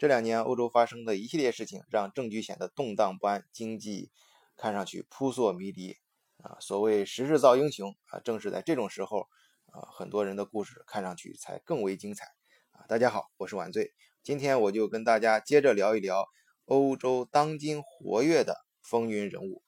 这两年欧洲发生的一系列事情，让政局显得动荡不安，经济看上去扑朔迷离。啊，所谓时势造英雄啊，正是在这种时候啊，很多人的故事看上去才更为精彩。啊，大家好，我是晚醉，今天我就跟大家接着聊一聊欧洲当今活跃的风云人物。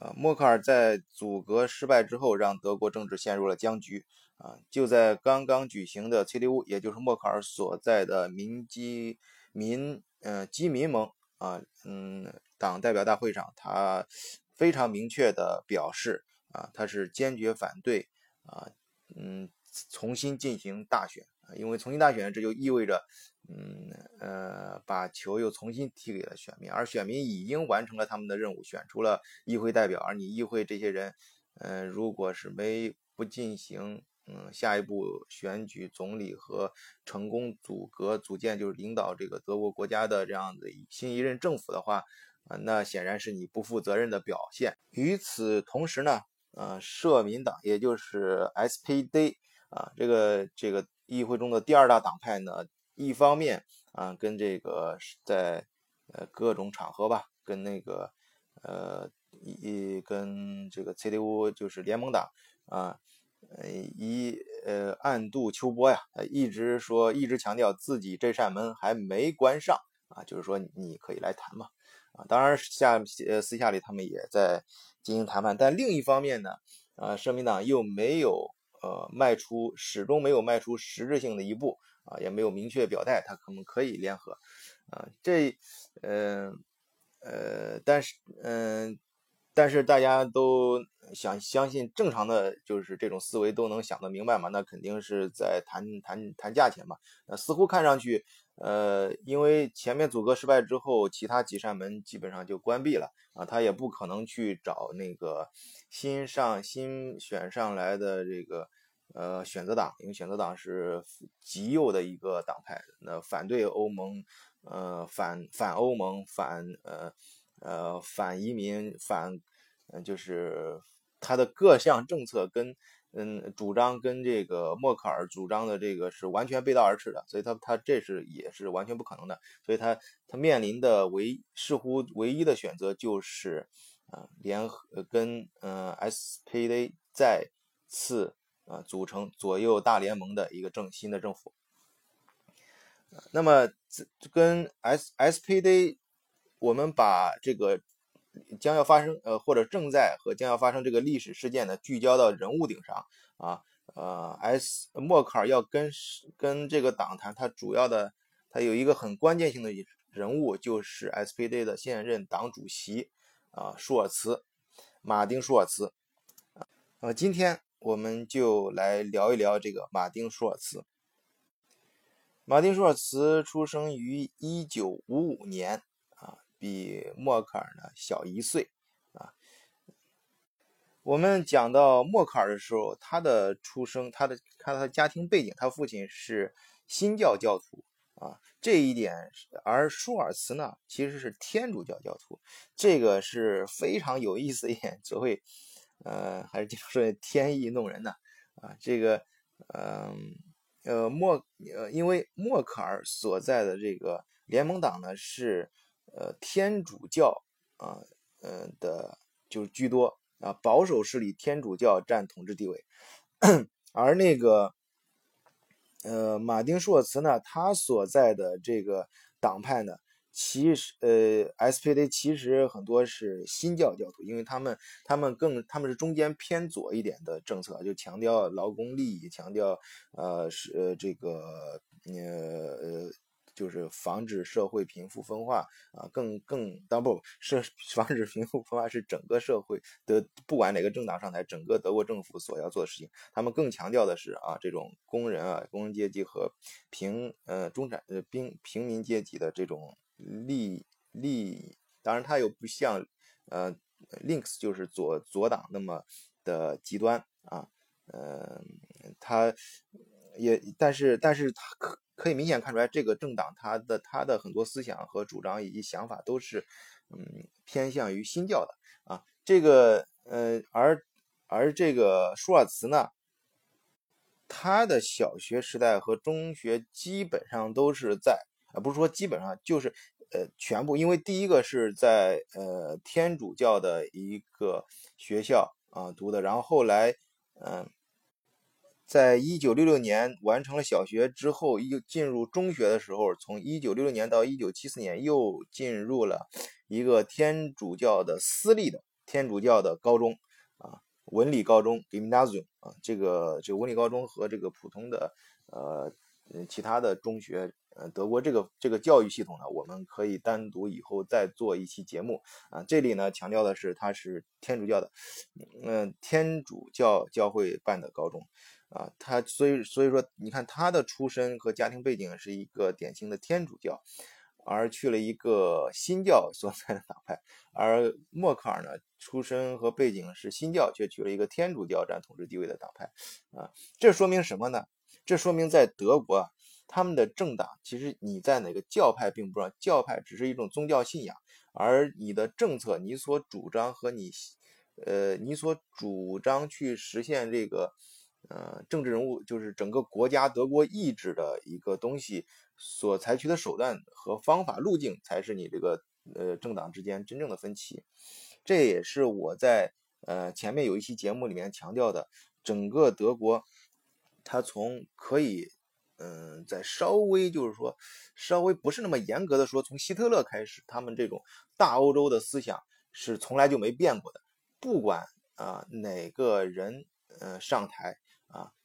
啊，默克尔在阻隔失败之后，让德国政治陷入了僵局。啊，就在刚刚举行的 CDU，也就是默克尔所在的民基民呃基民盟啊，嗯，党代表大会上，他非常明确的表示啊，他是坚决反对啊，嗯，重新进行大选啊，因为重新大选，这就意味着。嗯呃，把球又重新踢给了选民，而选民已经完成了他们的任务，选出了议会代表。而你议会这些人，嗯，如果是没不进行嗯下一步选举总理和成功组阁组建，就是领导这个德国国家的这样的新一任政府的话，啊，那显然是你不负责任的表现。与此同时呢，呃，社民党也就是 SPD 啊，这个这个议会中的第二大党派呢。一方面啊，跟这个在呃各种场合吧，跟那个呃一跟这个 CDU 就是联盟党啊，呃一呃暗度秋波呀，一直说一直强调自己这扇门还没关上啊，就是说你可以来谈嘛啊，当然下呃私下里他们也在进行谈判，但另一方面呢，啊社民党又没有呃迈出始终没有迈出实质性的一步。啊，也没有明确表态，他可能可以联合，啊，这，嗯，呃，但是，嗯，但是大家都想相信正常的，就是这种思维都能想得明白嘛？那肯定是在谈谈谈价钱嘛？那似乎看上去，呃，因为前面阻隔失败之后，其他几扇门基本上就关闭了啊，他也不可能去找那个新上新选上来的这个。呃，选择党，因为选择党是极右的一个党派，那反对欧盟，呃，反反欧盟，反呃呃反移民，反，嗯，就是他的各项政策跟嗯主张跟这个默克尔主张的这个是完全背道而驰的，所以他他这是也是完全不可能的，所以他他面临的唯似乎唯一的选择就是啊联合跟嗯 SPD 再次。啊，组成左右大联盟的一个政新的政府。那么，跟 S SPD，我们把这个将要发生呃或者正在和将要发生这个历史事件呢聚焦到人物顶上啊，呃，S 默克尔要跟跟这个党谈，他主要的他有一个很关键性的人物就是 SPD 的现任党主席啊，舒尔茨，马丁舒尔茨。呃，今天。我们就来聊一聊这个马丁·舒尔茨。马丁·舒尔茨出生于一九五五年，比默克尔呢小一岁，啊。我们讲到默克尔的时候，他的出生，他的看他的家庭背景，他父亲是新教教徒，啊，这一点，而舒尔茨呢其实是天主教教徒，这个是非常有意思一点，所谓。呃，还是经常说天意弄人呢，啊，这个，嗯，呃，默，呃，因为默克尔所在的这个联盟党呢是，呃，天主教啊，嗯的，就是居多啊，保守势力天主教占统治地位，而那个，呃，马丁舒尔茨呢，他所在的这个党派呢。其实，呃，SPD 其实很多是新教教徒，因为他们他们更他们是中间偏左一点的政策，就强调劳工利益，强调呃是这个呃呃就是防止社会贫富分化啊，更更当不是防止贫富分化是整个社会的不管哪个政党上台，整个德国政府所要做的事情，他们更强调的是啊这种工人啊工人阶级和平呃中产呃平平民阶级的这种。利利，当然它又不像呃，Links 就是左左党那么的极端啊，呃，它也但是但是它可可以明显看出来，这个政党它的它的很多思想和主张以及想法都是嗯偏向于新教的啊，这个呃而而这个舒尔茨呢。他的小学时代和中学基本上都是在啊，不是说基本上，就是呃全部，因为第一个是在呃天主教的一个学校啊读的，然后后来嗯，在一九六六年完成了小学之后，又进入中学的时候，从一九六六年到一九七四年又进入了一个天主教的私立的天主教的高中啊。文理高中 Gymnasium 啊，这个这个文理高中和这个普通的呃其他的中学，呃，德国这个这个教育系统呢，我们可以单独以后再做一期节目啊。这里呢强调的是，它是天主教的，嗯，天主教教会办的高中啊，他所以所以说，你看他的出身和家庭背景是一个典型的天主教。而去了一个新教所在的党派，而默克尔呢，出身和背景是新教，却去了一个天主教占统治地位的党派，啊，这说明什么呢？这说明在德国啊，他们的政党其实你在哪个教派并不重要，教派只是一种宗教信仰，而你的政策，你所主张和你，呃，你所主张去实现这个。呃，政治人物就是整个国家德国意志的一个东西，所采取的手段和方法路径，才是你这个呃政党之间真正的分歧。这也是我在呃前面有一期节目里面强调的，整个德国，它从可以嗯在稍微就是说稍微不是那么严格的说，从希特勒开始，他们这种大欧洲的思想是从来就没变过的，不管啊哪个人呃上台。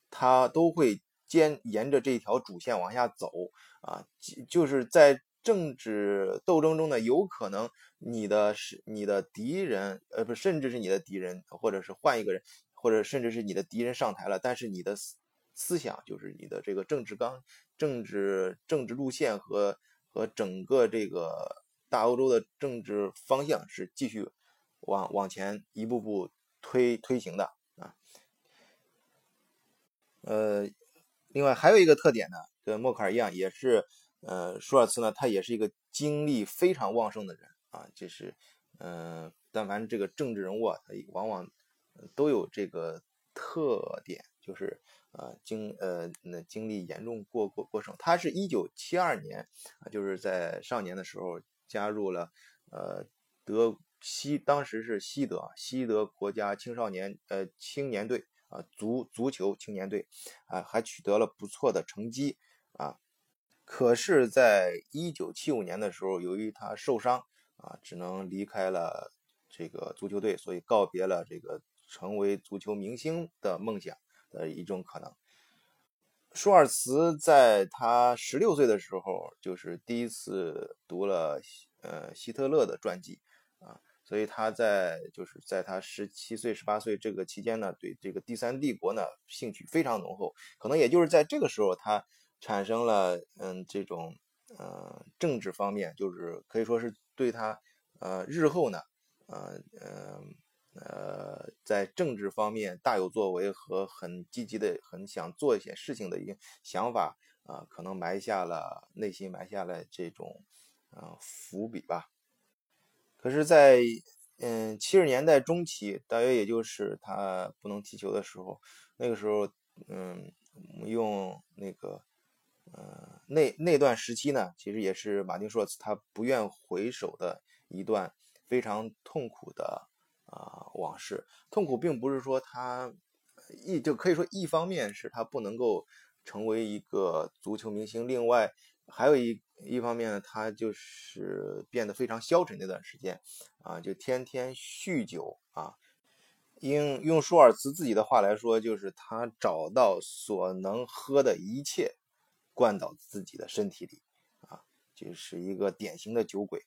啊，他都会沿沿着这条主线往下走啊，就是在政治斗争中呢，有可能你的是你的敌人，呃，不，甚至是你的敌人，或者是换一个人，或者甚至是你的敌人上台了，但是你的思想，就是你的这个政治纲、政治政治路线和和整个这个大欧洲的政治方向是继续往往前一步步推推行的。呃，另外还有一个特点呢，跟默克尔一样，也是呃，舒尔茨呢，他也是一个精力非常旺盛的人啊。就是，嗯，但凡这个政治人物啊，往往都有这个特点，就是呃精呃那精力严重过过过剩。他是一九七二年啊，就是在少年的时候加入了呃德西，当时是西德西德国家青少年呃青年队。啊，足足球青年队啊，还取得了不错的成绩啊。可是，在一九七五年的时候，由于他受伤啊，只能离开了这个足球队，所以告别了这个成为足球明星的梦想的一种可能。舒尔茨在他十六岁的时候，就是第一次读了呃希特勒的传记。所以他在就是在他十七岁、十八岁这个期间呢，对这个第三帝国呢兴趣非常浓厚。可能也就是在这个时候，他产生了嗯这种呃政治方面，就是可以说是对他呃日后呢呃呃呃在政治方面大有作为和很积极的、很想做一些事情的一个想法啊，可能埋下了内心埋下了这种呃伏笔吧。可是，在嗯七十年代中期，大约也就是他不能踢球的时候，那个时候，嗯，用那个，呃，那那段时期呢，其实也是马丁·舒尔茨他不愿回首的一段非常痛苦的啊往事。痛苦并不是说他一就可以说一方面是他不能够成为一个足球明星，另外。还有一一方面呢，他就是变得非常消沉那段时间，啊，就天天酗酒啊。用用舒尔茨自己的话来说，就是他找到所能喝的一切，灌到自己的身体里，啊，就是一个典型的酒鬼。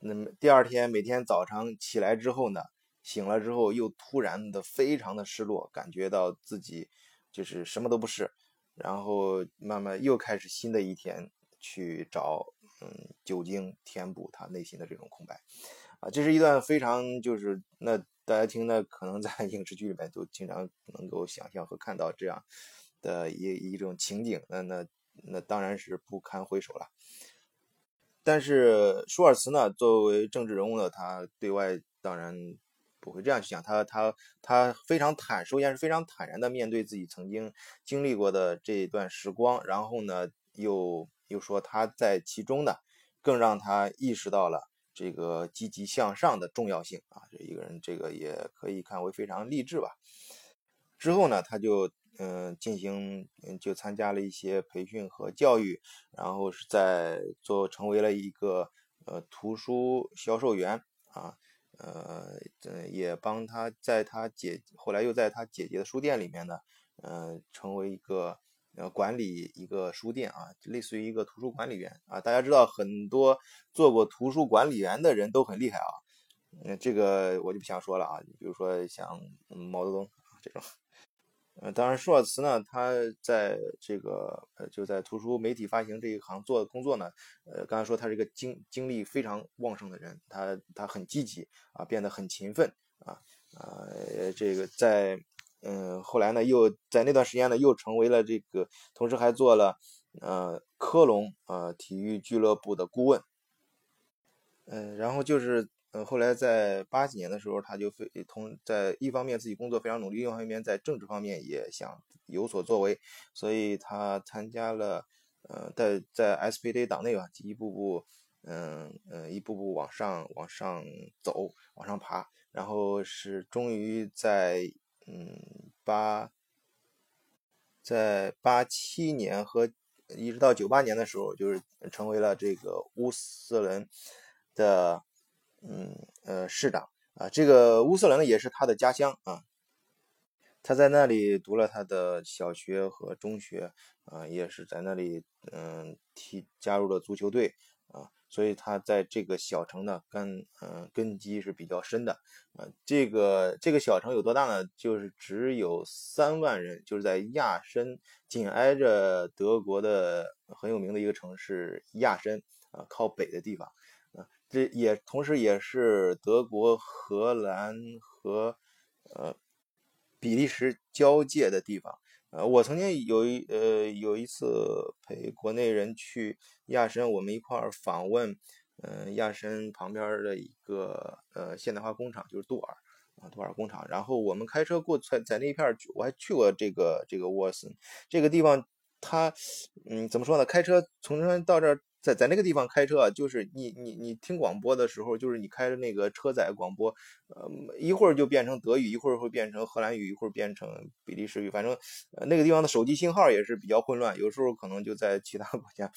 那么第二天每天早上起来之后呢，醒了之后又突然的非常的失落，感觉到自己就是什么都不是。然后慢慢又开始新的一天，去找嗯酒精填补他内心的这种空白，啊，这是一段非常就是那大家听的可能在 影视剧里面都经常能够想象和看到这样的一一种情景，那那那当然是不堪回首了。但是舒尔茨呢，作为政治人物呢，他对外当然不会这样去想，他他他非常坦，首先是非常坦然的面对自己曾经经历过的这一段时光，然后呢，又又说他在其中呢，更让他意识到了这个积极向上的重要性啊，这一个人这个也可以看为非常励志吧。之后呢，他就嗯进行就参加了一些培训和教育，然后是在做成为了一个呃图书销售员啊。呃，也帮他在他姐后来又在他姐姐的书店里面呢，呃，成为一个呃管理一个书店啊，类似于一个图书管理员啊。大家知道很多做过图书管理员的人都很厉害啊，嗯，这个我就不想说了啊。比如说像毛泽东这种。呃，当然，舒尔茨呢，他在这个呃，就在图书媒体发行这一行做的工作呢，呃，刚才说他是一个精精力非常旺盛的人，他他很积极啊，变得很勤奋啊啊，这个在嗯后来呢，又在那段时间呢，又成为了这个，同时还做了呃科隆呃体育俱乐部的顾问，嗯，然后就是。嗯，后来在八几年的时候，他就非同在一方面自己工作非常努力，另一方面在政治方面也想有所作为，所以他参加了，呃，在在 SPD 党内吧，一步步，嗯嗯，一步步往上往上走，往上爬，然后是终于在嗯八，在八七年和一直到九八年的时候，就是成为了这个乌斯伦的。嗯呃，市长啊，这个乌斯伦也是他的家乡啊，他在那里读了他的小学和中学啊，也是在那里嗯踢加入了足球队，所以他在这个小城呢根嗯根基是比较深的啊。这个这个小城有多大呢？就是只有三万人，就是在亚申紧挨着德国的很有名的一个城市亚申啊，靠北的地方。啊这也同时也是德国、荷兰和呃比利时交界的地方。呃，我曾经有一呃有一次陪国内人去亚申，我们一块儿访问，嗯，亚申旁边的一个呃现代化工厂，就是杜尔啊，杜尔工厂。然后我们开车过在在那一片儿我还去过这个这个沃森这个地方，它嗯怎么说呢？开车从这到这儿。在在那个地方开车啊，就是你你你听广播的时候，就是你开着那个车载广播，呃，一会儿就变成德语，一会儿会变成荷兰语，一会儿变成比利时语，反正呃那个地方的手机信号也是比较混乱，有时候可能就在其他 国家，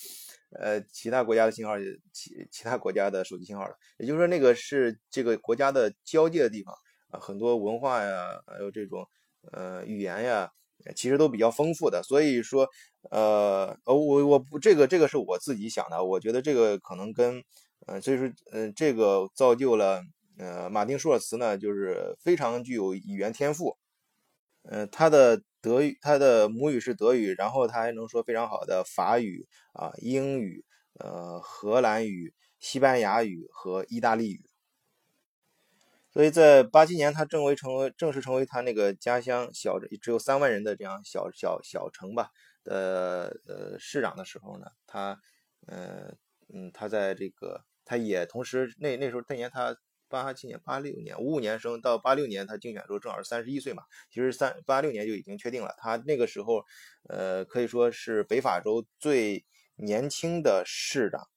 呃其他国家的信号其其他国家的手机信号了，也就是说那个是这个国家的交界的地方啊，很多文化呀，还有这种呃语言呀。其实都比较丰富的，所以说，呃，呃，我我不这个这个是我自己想的，我觉得这个可能跟，呃，所以说，嗯，这个造就了，呃，马丁舒尔茨呢，就是非常具有语言天赋，呃，他的德语，他的母语是德语，然后他还能说非常好的法语啊、英语、呃、荷兰语、西班牙语和意大利语。所以在八七年，他正为成为正式成为他那个家乡小只有三万人的这样小小小城吧的呃市长的时候呢，他呃嗯他在这个他也同时那那时候那年他八七年八六年五五年生到八六年他竞选的时候正好是三十一岁嘛，其实三八六年就已经确定了，他那个时候呃可以说是北法州最年轻的市长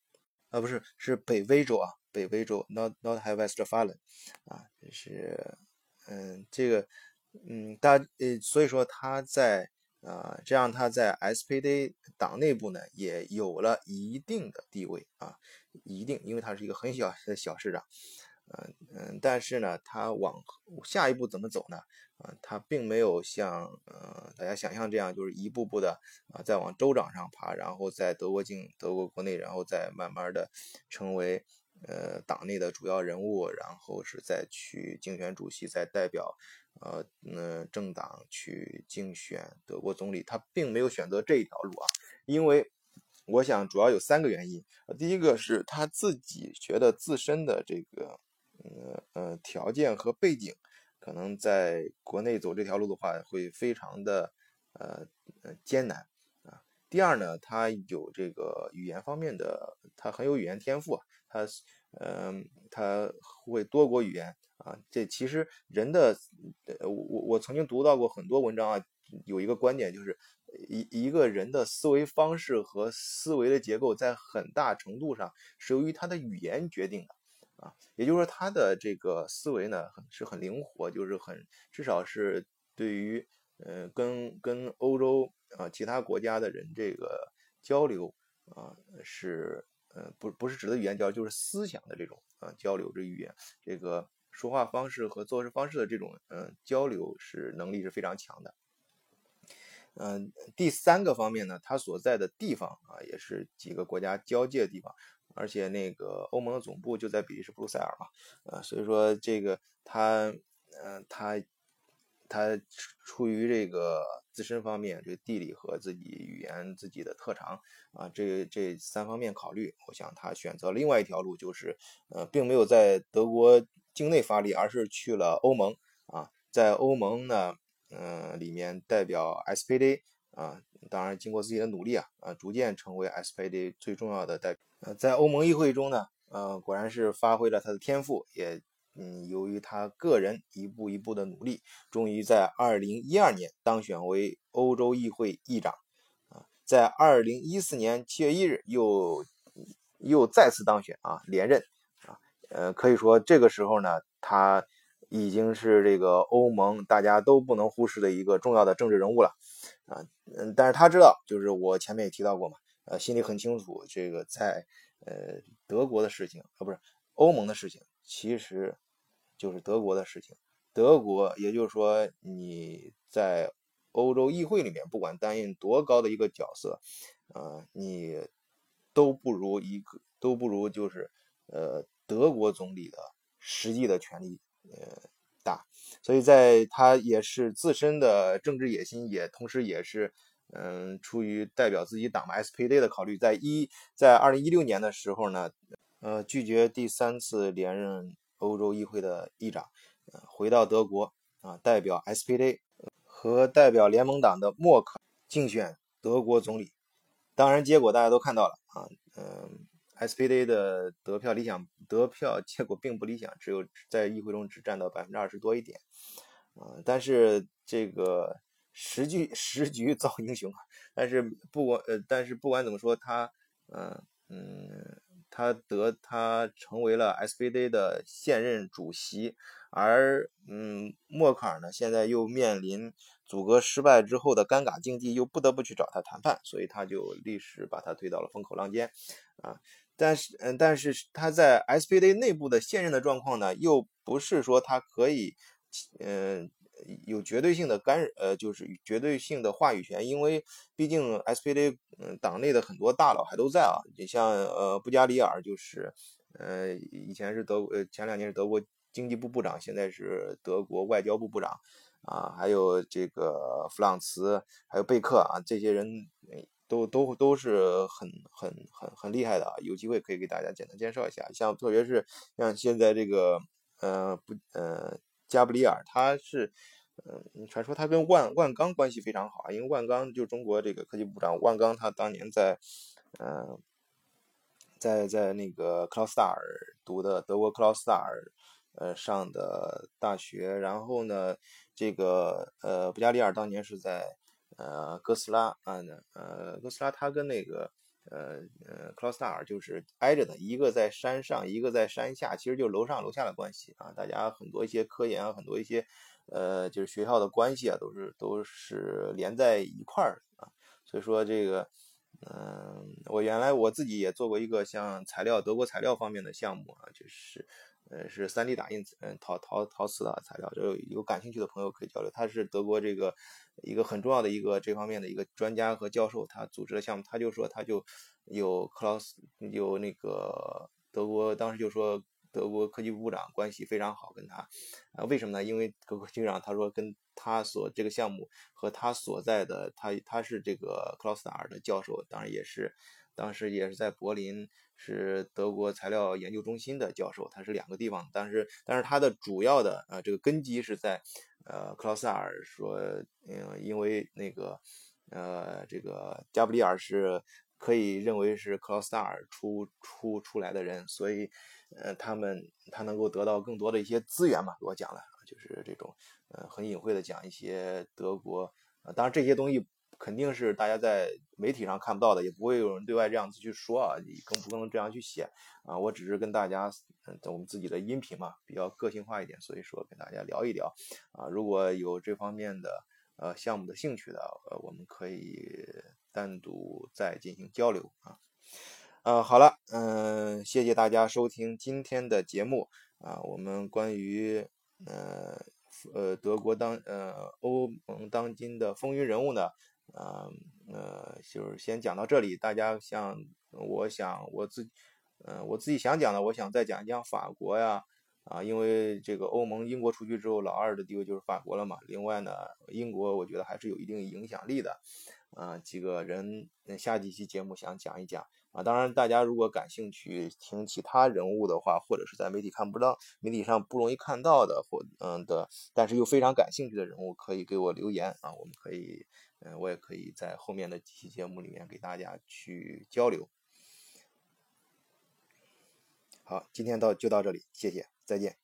啊不是是北威州啊。北威州，Not Not High Westphalen，啊，就是，嗯，这个，嗯，大，呃，所以说他在，啊，这样他在 SPD 党内部呢也有了一定的地位啊，一定，因为他是一个很小的小市长，嗯嗯，但是呢，他往下一步怎么走呢？啊，他并没有像，呃，大家想象这样，就是一步步的啊，再往州长上爬，然后在德国境，德国国内，然后再慢慢的成为。呃，党内的主要人物，然后是再去竞选主席，再代表呃嗯政党去竞选德国总理。他并没有选择这一条路啊，因为我想主要有三个原因。第一个是他自己觉得自身的这个呃呃条件和背景，可能在国内走这条路的话会非常的呃呃艰难啊，第二呢，他有这个语言方面的，他很有语言天赋，他嗯，他会多国语言啊。这其实人的，我我我曾经读到过很多文章啊，有一个观点就是一一个人的思维方式和思维的结构，在很大程度上是由于他的语言决定的。啊，也就是说，他的这个思维呢，很是很灵活，就是很至少是对于，呃，跟跟欧洲啊其他国家的人这个交流啊，是呃不不是指的语言交流，就是思想的这种啊交流，这语言这个说话方式和做事方式的这种嗯交流是能力是非常强的。嗯，第三个方面呢，他所在的地方啊，也是几个国家交界的地方。而且那个欧盟的总部就在比利时布鲁塞尔嘛，呃，所以说这个他，呃，他，他出于这个自身方面，这个地理和自己语言自己的特长啊，这这三方面考虑，我想他选择另外一条路，就是呃，并没有在德国境内发力，而是去了欧盟啊，在欧盟呢，嗯，里面代表 SPD 啊，当然经过自己的努力啊，啊，逐渐成为 SPD 最重要的代表。呃，在欧盟议会中呢，呃，果然是发挥了他的天赋，也嗯，由于他个人一步一步的努力，终于在二零一二年当选为欧洲议会议长，啊，在二零一四年七月一日又又再次当选啊，连任啊，呃，可以说这个时候呢，他已经是这个欧盟大家都不能忽视的一个重要的政治人物了，啊，嗯，但是他知道，就是我前面也提到过嘛。呃，心里很清楚，这个在呃德国的事情啊，不是欧盟的事情，其实就是德国的事情。德国，也就是说你在欧洲议会里面，不管担任多高的一个角色，啊，你都不如一个，都不如就是呃德国总理的实际的权力呃大。所以在他也是自身的政治野心，也同时也是。嗯，出于代表自己党嘛，SPD 的考虑，在一在二零一六年的时候呢，呃，拒绝第三次连任欧洲议会的议长，呃，回到德国啊，代表 SPD 和代表联盟党的默克竞选德国总理。当然，结果大家都看到了啊，嗯，SPD 的得票理想得票结果并不理想，只有在议会中只占到百分之二十多一点，啊，但是这个。时局时局造英雄啊，但是不管呃，但是不管怎么说，他嗯嗯，他得他成为了 SPD 的现任主席，而嗯默克尔呢，现在又面临阻隔失败之后的尴尬境地，又不得不去找他谈判，所以他就立时把他推到了风口浪尖啊。但是嗯，但是他在 SPD 内部的现任的状况呢，又不是说他可以嗯。有绝对性的干呃，就是绝对性的话语权，因为毕竟 SPD 嗯党内的很多大佬还都在啊，你像呃布加里尔就是呃以前是德呃前两年是德国经济部部长，现在是德国外交部部长。啊，还有这个弗朗茨，还有贝克啊，这些人都都都是很很很很厉害的啊，有机会可以给大家简单介绍一下，像特别是像现在这个呃不呃。加布里尔，他是，嗯，传说他跟万万钢关系非常好啊，因为万钢就中国这个科技部长万钢，他当年在，嗯，在在那个克劳斯达尔读的德国克劳斯达尔，呃上的大学，然后呢，这个呃布加里尔当年是在呃哥斯拉啊，呃哥斯拉他跟那个。呃呃，克劳斯达尔就是挨着的，一个在山上，一个在山下，其实就楼上楼下的关系啊。大家很多一些科研啊，很多一些呃，就是学校的关系啊，都是都是连在一块儿啊。所以说这个，嗯，我原来我自己也做过一个像材料德国材料方面的项目啊，就是呃是 3D 打印嗯陶陶陶瓷的材料，就有感兴趣的朋友可以交流。他是德国这个。一个很重要的一个这方面的一个专家和教授，他组织的项目，他就说他就有克劳斯有那个德国当时就说德国科技部部长关系非常好，跟他啊为什么呢？因为德国局长他说跟他所这个项目和他所在的他他是这个克劳斯达尔的教授，当然也是当时也是在柏林是德国材料研究中心的教授，他是两个地方，但是但是他的主要的呃这个根基是在。呃，克劳斯尔说，嗯，因为那个，呃，这个加布里尔是可以认为是克劳斯纳尔出出出来的人，所以呃，他们他能够得到更多的一些资源嘛，给我讲了，就是这种呃很隐晦的讲一些德国，当然这些东西。肯定是大家在媒体上看不到的，也不会有人对外这样子去说啊，你更不可能这样去写啊。我只是跟大家，嗯，我们自己的音频嘛，比较个性化一点，所以说跟大家聊一聊啊。如果有这方面的呃项目的兴趣的，呃，我们可以单独再进行交流啊。呃，好了，嗯，谢谢大家收听今天的节目啊。我们关于呃呃德国当呃欧盟当今的风云人物呢。呃呃，就是先讲到这里。大家像，我想我自，嗯，我自己想讲的，我想再讲一讲法国呀，啊，因为这个欧盟英国出去之后，老二的地位就是法国了嘛。另外呢，英国我觉得还是有一定影响力的，啊，几个人，下几期节目想讲一讲。啊，当然，大家如果感兴趣听其他人物的话，或者是在媒体看不到、媒体上不容易看到的，或嗯的，但是又非常感兴趣的人物，可以给我留言啊，我们可以，嗯，我也可以在后面的几期节目里面给大家去交流。好，今天到就到这里，谢谢，再见。